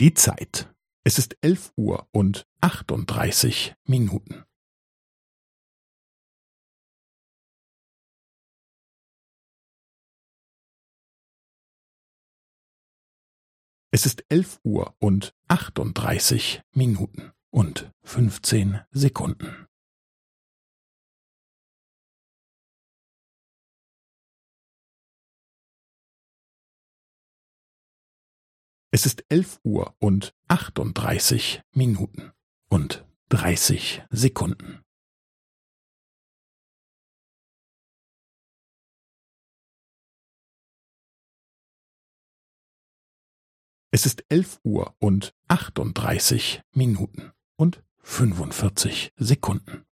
Die Zeit. Es ist elf Uhr und achtunddreißig Minuten. Es ist elf Uhr und achtunddreißig Minuten und fünfzehn Sekunden. Es ist elf Uhr und achtunddreißig Minuten und dreißig Sekunden. Es ist elf Uhr und achtunddreißig Minuten und fünfundvierzig Sekunden.